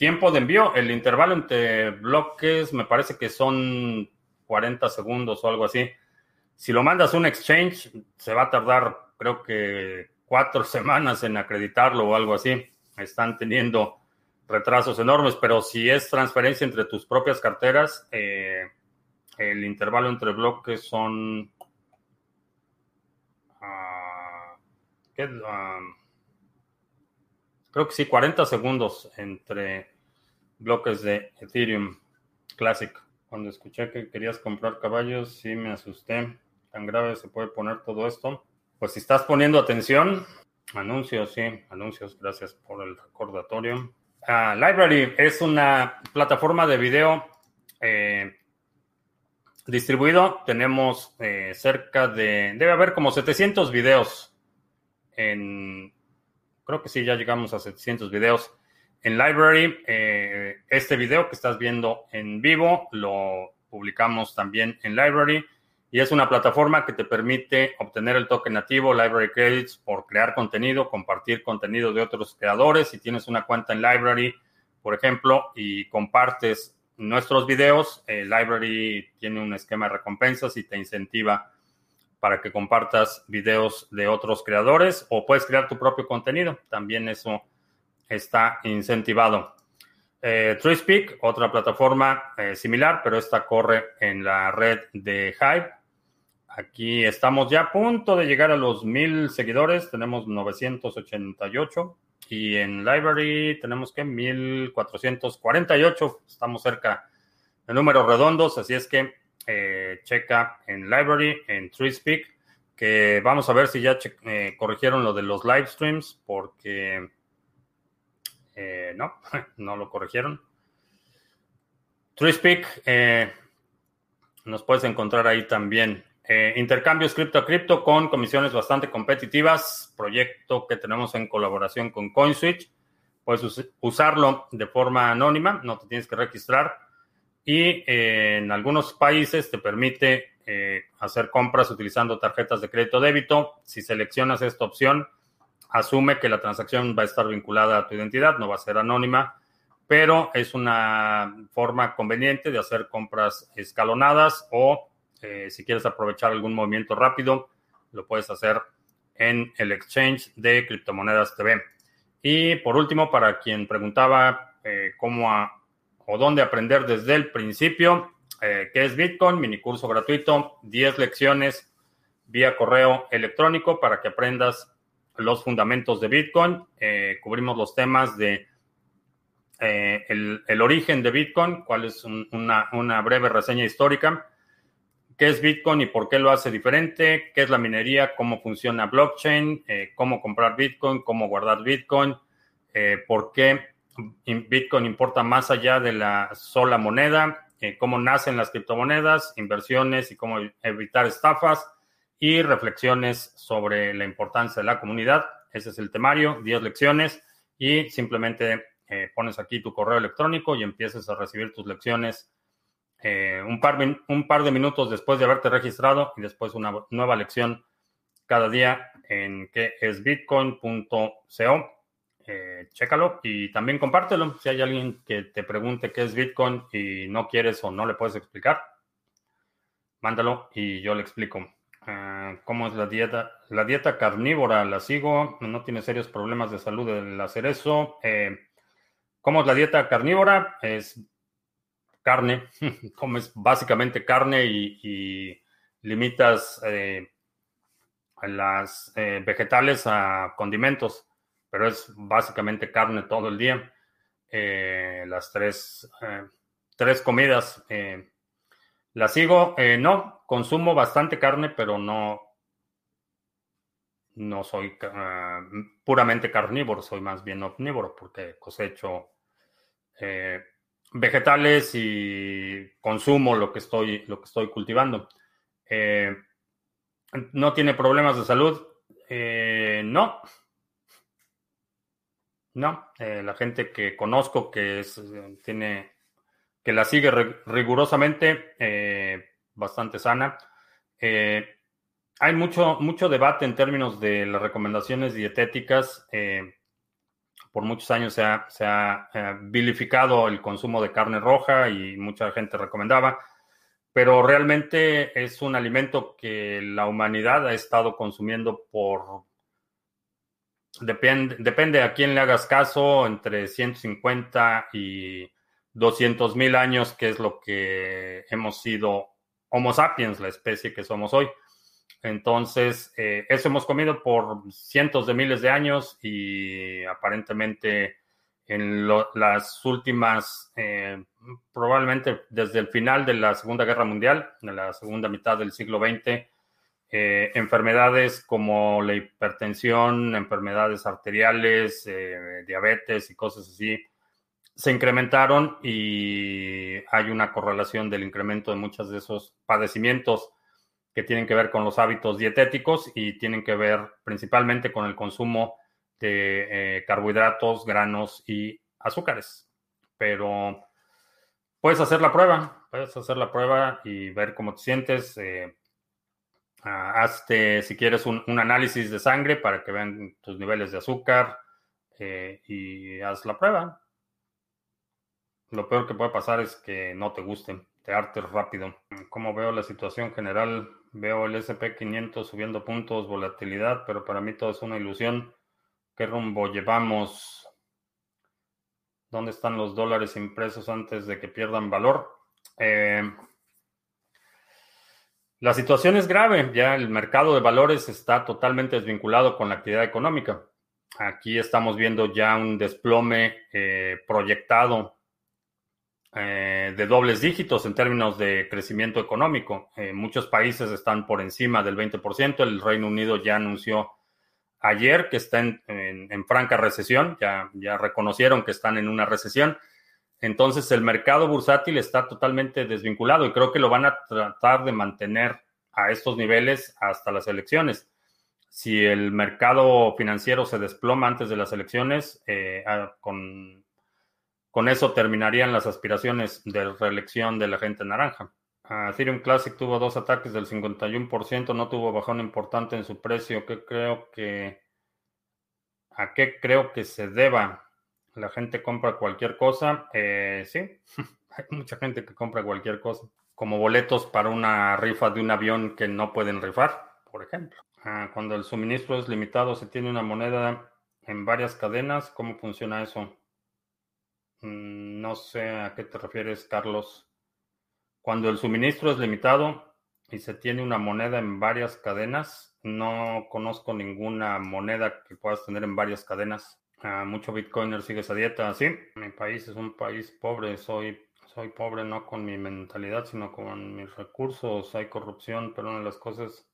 A: Tiempo de envío, el intervalo entre bloques me parece que son 40 segundos o algo así. Si lo mandas a un exchange, se va a tardar, creo que cuatro semanas en acreditarlo o algo así. Están teniendo retrasos enormes, pero si es transferencia entre tus propias carteras, eh, el intervalo entre bloques son... Ah, ah, creo que sí, 40 segundos entre bloques de Ethereum Classic. Cuando escuché que querías comprar caballos, sí me asusté. Tan grave se puede poner todo esto. Pues si estás poniendo atención, anuncios, sí, anuncios, gracias por el recordatorio. Ah, Library es una plataforma de video eh, distribuido. Tenemos eh, cerca de, debe haber como 700 videos en, creo que sí, ya llegamos a 700 videos en Library. Eh, este video que estás viendo en vivo lo publicamos también en Library y es una plataforma que te permite obtener el token nativo Library Credits por crear contenido, compartir contenido de otros creadores. Si tienes una cuenta en Library, por ejemplo, y compartes nuestros videos, Library tiene un esquema de recompensas y te incentiva para que compartas videos de otros creadores o puedes crear tu propio contenido. También eso está incentivado. Eh, TreeSpeak, otra plataforma eh, similar, pero esta corre en la red de Hive. Aquí estamos ya a punto de llegar a los mil seguidores. Tenemos 988 y en Library tenemos que 1448. Estamos cerca de números redondos, así es que eh, checa en Library, en TreeSpeak, que vamos a ver si ya eh, corrigieron lo de los live streams, porque eh, no, no lo corrigieron. TreeSpeak, nos puedes encontrar ahí también. Intercambios cripto a cripto con comisiones bastante competitivas, proyecto que tenemos en colaboración con CoinSwitch. Puedes usarlo de forma anónima, no te tienes que registrar. Y eh, en algunos países te permite eh, hacer compras utilizando tarjetas de crédito débito. Si seleccionas esta opción, asume que la transacción va a estar vinculada a tu identidad, no va a ser anónima, pero es una forma conveniente de hacer compras escalonadas o eh, si quieres aprovechar algún movimiento rápido, lo puedes hacer en el exchange de criptomonedas TV. Y por último, para quien preguntaba eh, cómo o dónde aprender desde el principio, eh, ¿qué es Bitcoin? Mini curso gratuito, 10 lecciones vía correo electrónico para que aprendas los fundamentos de Bitcoin. cubrimos los temas de el, origen de Bitcoin, cuál es una, breve reseña histórica qué es Bitcoin y por qué lo hace diferente, qué es la minería, cómo funciona blockchain, eh, cómo comprar Bitcoin, cómo guardar Bitcoin, eh, por qué Bitcoin importa más allá de la sola moneda, eh, cómo nacen las criptomonedas, inversiones y cómo evitar estafas y reflexiones sobre la importancia de la comunidad. Ese es el temario, 10 lecciones y simplemente pones aquí tu correo electrónico y empiezas a recibir tus lecciones eh, un, par, un par de minutos después de haberte registrado y después una nueva lección cada día en que es bitcoin.co. Eh, chécalo y también compártelo. Si hay alguien que te pregunte qué es Bitcoin y no quieres o no le puedes explicar, mándalo y yo le explico. Ah, ¿Cómo es la dieta? La dieta carnívora la sigo, no tiene serios problemas de salud el hacer eso. Eh, ¿Cómo es la dieta carnívora? Es carne, comes básicamente carne y, limitas eh, las eh, vegetales a condimentos, pero es básicamente carne todo el día. Eh, las tres, tres comidas. las sigo, no, consumo bastante carne, pero no, no soy puramente carnívoro, soy más bien omnívoro porque cosecho vegetales y consumo lo que estoy, lo que estoy cultivando. Eh, ¿No tiene problemas de salud? Eh, no. No. Eh, la gente que conozco que es, tiene, que la sigue rigurosamente, bastante sana. hay mucho, mucho debate en términos de las recomendaciones dietéticas. Eh, por muchos años se ha, eh, vilificado el consumo de carne roja y mucha gente recomendaba, pero realmente es un alimento que la humanidad ha estado consumiendo por, depende, depende a quién le hagas caso, entre 150 y 200 mil años, que es lo que hemos sido Homo sapiens, la especie que somos hoy. Entonces, eh, eso hemos comido por cientos de miles de años y aparentemente en las últimas, eh, probablemente desde el final de la Segunda Guerra Mundial, en la segunda mitad del siglo XX, eh, enfermedades como la hipertensión, enfermedades arteriales, diabetes y cosas así, se incrementaron y hay una correlación del incremento de muchos de esos padecimientos que tienen que ver con los hábitos dietéticos y tienen que ver principalmente con el consumo de eh, carbohidratos, granos y azúcares. Pero puedes hacer la prueba, puedes hacer la prueba y ver cómo te sientes. Eh, hazte, si quieres, un, análisis de sangre para que vean tus niveles de azúcar eh, y haz la prueba. Lo peor que puede pasar es que no te gusten, te hartes rápido. Como veo la situación general, veo el SP500 subiendo puntos, volatilidad, pero para mí todo es una ilusión. ¿Qué rumbo llevamos? ¿Dónde están los dólares impresos antes de que pierdan valor? Eh, la situación es grave, ya el mercado de valores está totalmente desvinculado con la actividad económica. Aquí estamos viendo ya un desplome eh, proyectado eh, de dobles dígitos en términos de crecimiento económico. Eh, muchos países están por encima del 20%. El Reino Unido ya anunció ayer que está en, franca recesión, ya, ya reconocieron que están en una recesión. Entonces el mercado bursátil está totalmente desvinculado y creo que lo van a tratar de mantener a estos niveles hasta las elecciones. Si el mercado financiero se desploma antes de las elecciones, eh, con con eso terminarían las aspiraciones de reelección de la gente naranja. Ethereum Classic tuvo dos ataques del 51%, no tuvo bajón importante en su precio. ¿Qué creo que a qué creo que se deba? La gente compra cualquier cosa. Eh, sí, hay mucha gente que compra cualquier cosa, como boletos para una rifa de un avión que no pueden rifar, por ejemplo. Ah, cuando el suministro es limitado, se tiene una moneda en varias cadenas. ¿Cómo funciona eso? Mm, no sé a qué te refieres, Carlos. Cuando el suministro es limitado y se tiene una moneda en varias cadenas, no conozco ninguna moneda que puedas tener en varias cadenas. Ah, mucho Bitcoiner sigue esa dieta. Sí, mi país es un país pobre. Soy, soy pobre no con mi mentalidad, sino con mis recursos. Hay corrupción, pero una de las cosas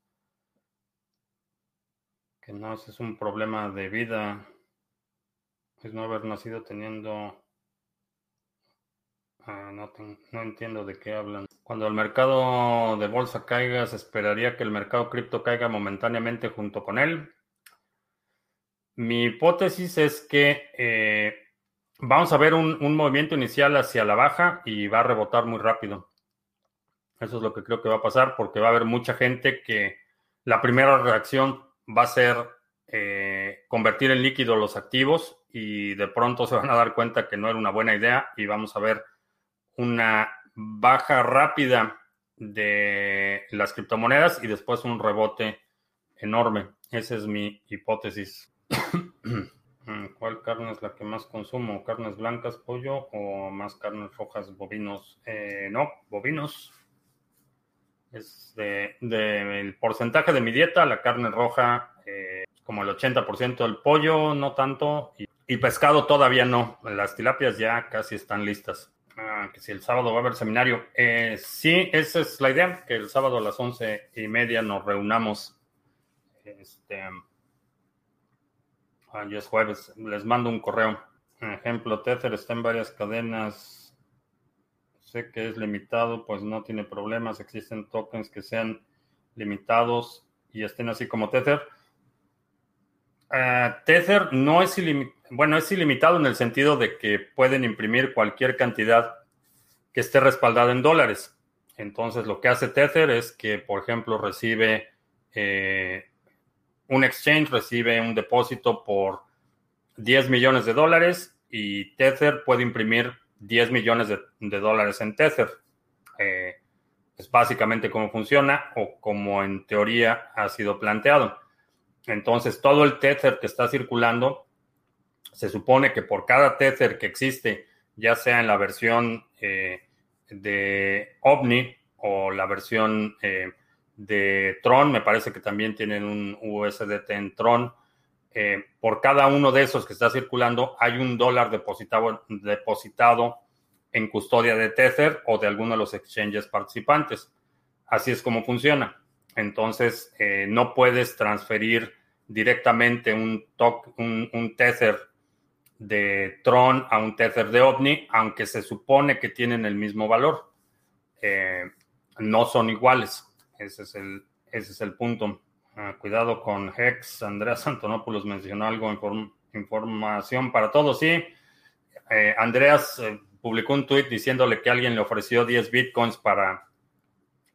A: que no es un problema de vida es no haber nacido teniendo Ah, no, no entiendo de qué hablan. Cuando el mercado de bolsa caiga, ¿se esperaría que el mercado cripto caiga momentáneamente junto con él? Mi hipótesis es que eh, vamos a ver un, movimiento inicial hacia la baja y va a rebotar muy rápido. Eso es lo que creo que va a pasar porque va a haber mucha gente que la primera reacción va a ser eh, convertir en líquido los activos y de pronto se van a dar cuenta que no era una buena idea y vamos a ver una baja rápida de las criptomonedas y después un rebote enorme. Esa es mi hipótesis. ¿Cuál carne es la que más consumo? ¿Carnes blancas, pollo o más carnes rojas, bovinos? Eh, no, bovinos. Es del porcentaje de mi dieta, la carne roja eh, como el 80%, el pollo no tanto y pescado todavía no. Las tilapias ya casi están listas. Ah, que si el sábado va a haber seminario. Eh, sí, esa es la idea, que el sábado a las once y media nos reunamos. Este, ah, ya es jueves, les mando un correo. ejemplo, Tether está en varias cadenas. Sé que es limitado, pues no tiene problemas. Existen tokens que sean limitados y estén así como Tether. Ah, Tether no es ilimitado bueno, es ilimitado en el sentido de que pueden imprimir cualquier cantidad que esté respaldada en dólares. Entonces, lo que hace Tether es que, por ejemplo, recibe un exchange recibe un depósito por 10 millones de dólares y Tether puede imprimir 10 millones de, dólares en Tether. es básicamente cómo funciona o como en teoría ha sido planteado. Entonces, todo el Tether que está circulando, se supone que por cada Tether que existe, ya sea en la versión eh, de OVNI o la versión eh, de Tron, me parece que también tienen un USDT en Tron. Eh, por cada uno de esos que está circulando, hay un dólar depositado, depositado en custodia de Tether o de alguno de los exchanges participantes. Así es como funciona. Entonces, no puedes transferir directamente un, un, un Tether de Tron a un Tether de OVNI, aunque se supone que tienen el mismo valor. Eh, no son iguales. Ese es el, ese es el punto. Ah, cuidado con Hex. Andreas Antonopoulos mencionó algo, información para todos. Sí, eh, Andreas eh, publicó un tweet diciéndole que alguien le ofreció 10 bitcoins para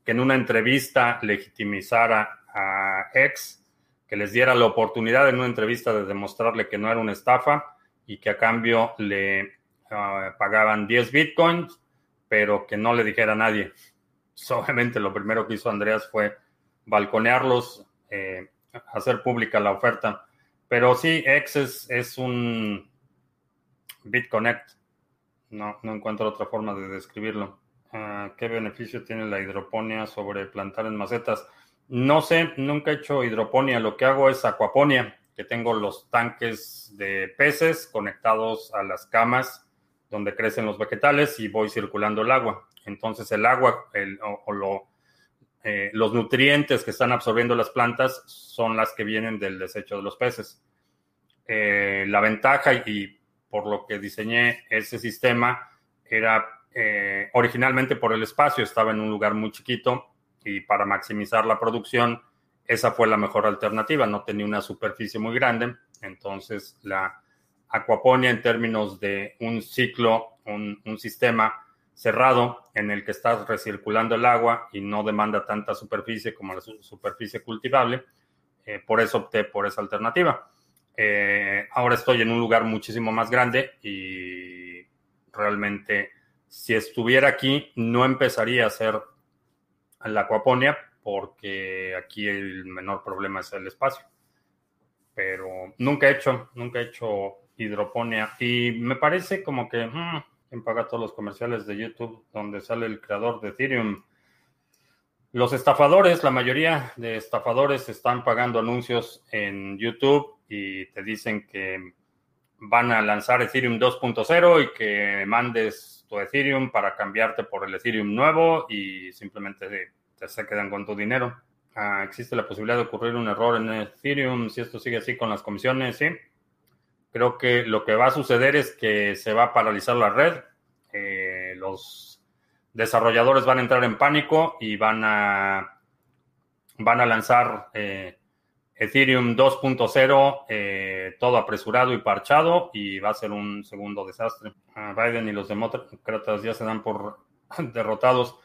A: que en una entrevista legitimizara a Hex, que les diera la oportunidad en una entrevista de demostrarle que no era una estafa y que a cambio le ah, pagaban 10 bitcoins, pero que no le dijera a nadie. Obviamente lo primero que hizo Andreas fue balconearlos, eh, hacer pública la oferta. Pero sí, X es, un BitConnect. No, no encuentro otra forma de describirlo. Ah, ¿Qué beneficio tiene la hidroponía sobre plantar en macetas? No sé, nunca he hecho hidroponía. Lo que hago es acuaponía que tengo los tanques de peces conectados a las camas donde crecen los vegetales y voy circulando el agua. Entonces el agua o, eh, los nutrientes que están absorbiendo las plantas son las que vienen del desecho de los peces. Eh, la ventaja y por lo que diseñé ese sistema era eh, originalmente por el espacio, estaba en un lugar muy chiquito y para maximizar la producción esa fue la mejor alternativa, no tenía una superficie muy grande, entonces la acuaponia en términos de un ciclo, un, sistema cerrado en el que estás recirculando el agua y no demanda tanta superficie como la superficie cultivable, eh, por eso opté por esa alternativa. Eh, ahora estoy en un lugar muchísimo más grande y realmente si estuviera aquí no empezaría a hacer la acuaponia porque aquí el menor problema es el espacio. Pero nunca he hecho, nunca he hecho hidroponía y me parece como que hmm, ¿quién paga todos los comerciales de YouTube donde sale el creador de Ethereum. Los estafadores, la mayoría de estafadores están pagando anuncios en YouTube y te dicen que van a lanzar Ethereum 2.0 y que mandes tu Ethereum para cambiarte por el Ethereum nuevo y simplemente se quedan con tu dinero. Ah, existe la posibilidad de ocurrir un error en Ethereum si esto sigue así con las comisiones, sí. Creo que lo que va a suceder es que se va a paralizar la red. Eh, los desarrolladores van a entrar en pánico y van a van a lanzar eh, Ethereum 2.0 eh, todo apresurado y parchado y va a ser un segundo desastre. Ah, Biden y los demócratas ya se dan por derrotados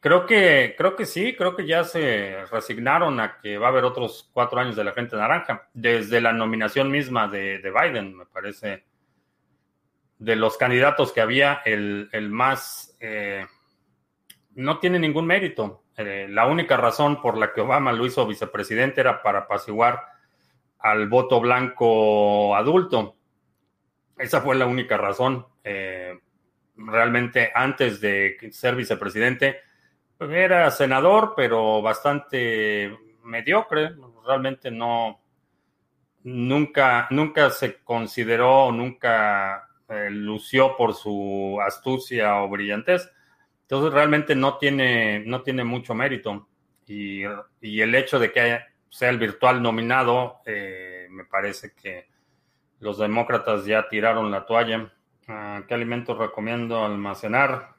A: creo que, creo que sí, creo que ya se resignaron a que va a haber otros cuatro años de la gente naranja, desde la nominación misma de, Biden, me parece. De los candidatos que había, el, más eh, no tiene ningún mérito. Eh, la única razón por la que Obama lo hizo vicepresidente era para apaciguar al voto blanco adulto. Esa fue la única razón. Eh, realmente antes de ser vicepresidente, era senador, pero bastante mediocre. Realmente no, nunca, nunca se consideró, nunca eh, lució por su astucia o brillantez. Entonces realmente no tiene, no tiene mucho mérito. Y, el hecho de que sea el virtual nominado, eh, me parece que los demócratas ya tiraron la toalla. Ah, ¿Qué alimentos recomiendo almacenar?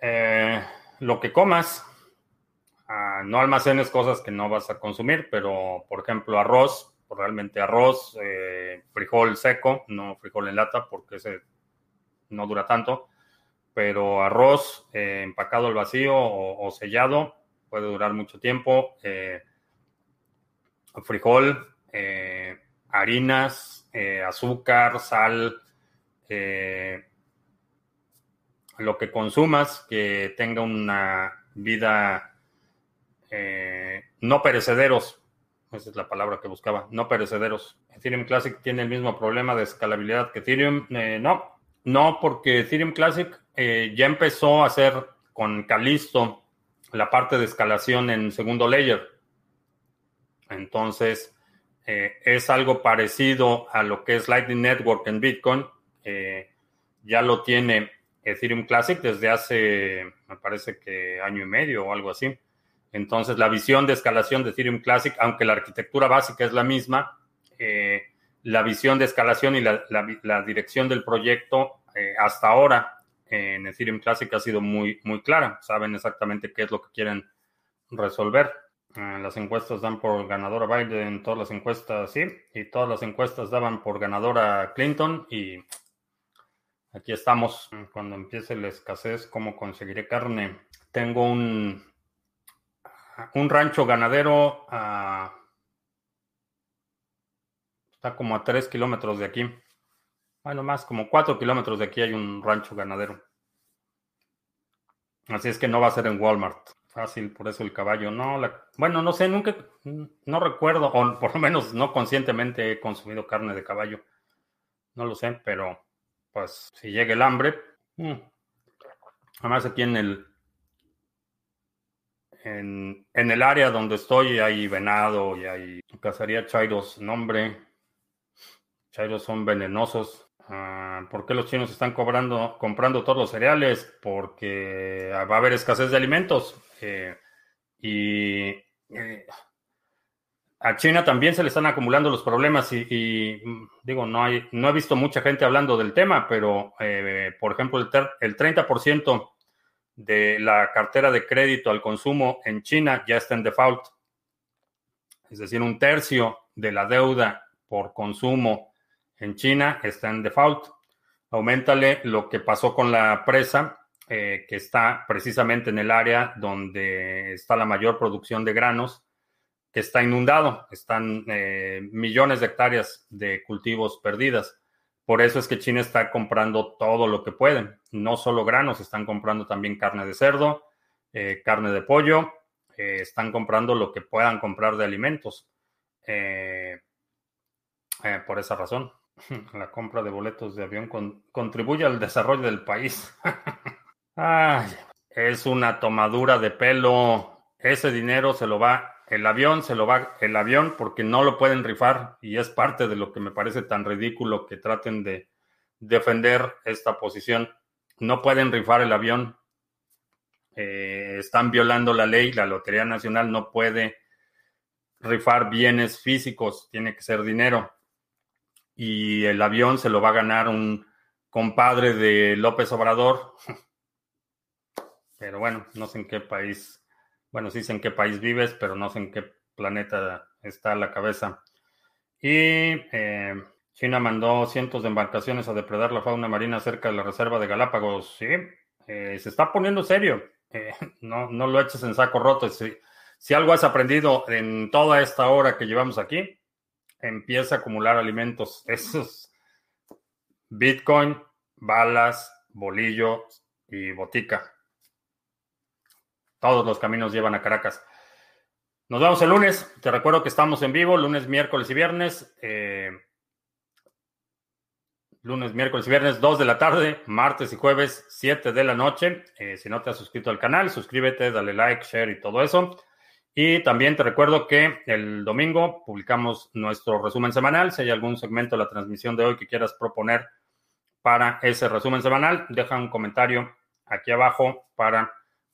A: Eh, lo que comas. Ah, no almacenes cosas que no vas a consumir, pero por ejemplo arroz, realmente arroz, eh, frijol seco, no frijol en lata porque ese no dura tanto, pero arroz eh, empacado al vacío o, sellado, puede durar mucho tiempo. frijol, harinas, azúcar, sal, lo que consumas que tenga una vida no perecederos. Esa es la palabra que buscaba, no perecederos. Ethereum Classic tiene el mismo problema de escalabilidad que Ethereum. no, no, porque Ethereum Classic eh, ya empezó a hacer con Calisto la parte de escalación en segundo layer. Entonces, eh, es algo parecido a lo que es Lightning Network en Bitcoin. Eh, ya lo tiene Ethereum Classic desde hace, me parece que año y medio o algo así. Entonces, la visión de escalación de Ethereum Classic, aunque la arquitectura básica es la misma, la visión de escalación y la dirección del proyecto eh, hasta ahora en Ethereum Classic ha sido muy, muy clara. Saben exactamente qué es lo que quieren resolver. Eh, las encuestas dan por ganadora Biden, todas las encuestas sí, y todas las encuestas daban por ganadora Clinton y aquí estamos. Cuando empiece la escasez, ¿cómo conseguiré carne? Tengo un, rancho ganadero, está como a tres kilómetros de aquí. Bueno, más como cuatro kilómetros de aquí hay un rancho ganadero. Así es que no va a ser en Walmart. Fácil, por eso el caballo. No, bueno, no sé, nunca, no recuerdo, o por lo menos no conscientemente he consumido carne de caballo. No lo sé, pero pues si llega el hambre. Mm. Además aquí en el, en, en, el área donde estoy hay venado y hay cazaría chairos. Nombre, chairos son venenosos. Ah, ¿Por qué los chinos están cobrando, comprando todos los cereales? Porque va a haber escasez de alimentos. Eh, y eh, a China también se le están acumulando los problemas y, mm, digo, no, hay, no he visto mucha gente hablando del tema, pero eh, por ejemplo, el, el 30% de la cartera de crédito al consumo en China ya está en default. Es decir, un tercio de la deuda por consumo en China está en default. Aumentale lo que pasó con la presa, eh, que está precisamente en el área donde está la mayor producción de granos, que está inundado. Están eh, millones de hectáreas de cultivos perdidas. Por eso es que China está comprando todo lo que pueden. No solo granos, están comprando también carne de cerdo, eh, carne de pollo, están comprando lo que puedan comprar de alimentos. por esa razón. La compra de boletos de avión contribuye al desarrollo del país. es una tomadura de pelo. Ese dinero se lo va, el avión se lo va, el avión porque no lo pueden rifar y es parte de lo que me parece tan ridículo que traten de defender esta posición. No pueden rifar el avión. Eh, están violando la ley. La Lotería Nacional no puede rifar bienes físicos, tiene que ser dinero y el avión se lo va a ganar un compadre de López Obrador. Pero bueno, no sé en qué país, bueno, sí sé en qué país vives, pero no sé en qué planeta está la cabeza. Y eh, China mandó cientos de embarcaciones a depredar la fauna marina cerca de la reserva de Galápagos. Sí, eh, se está poniendo serio. Eh, no, no lo eches en saco roto. Si, si algo has aprendido en toda esta hora que llevamos aquí, empieza a acumular alimentos. Esos Bitcoin, balas, bolillo y botica. Todos los caminos llevan a Caracas. Nos vemos el lunes. Te recuerdo que estamos en vivo lunes, miércoles y viernes. Eh, lunes, miércoles y viernes, 2 de la tarde, martes y jueves, 7 de la noche. Eh, si no te has suscrito al canal, suscríbete, dale like, share y todo eso. Y también te recuerdo que el domingo publicamos nuestro resumen semanal. Si hay algún segmento de la transmisión de hoy que quieras proponer para ese resumen semanal, deja un comentario aquí abajo para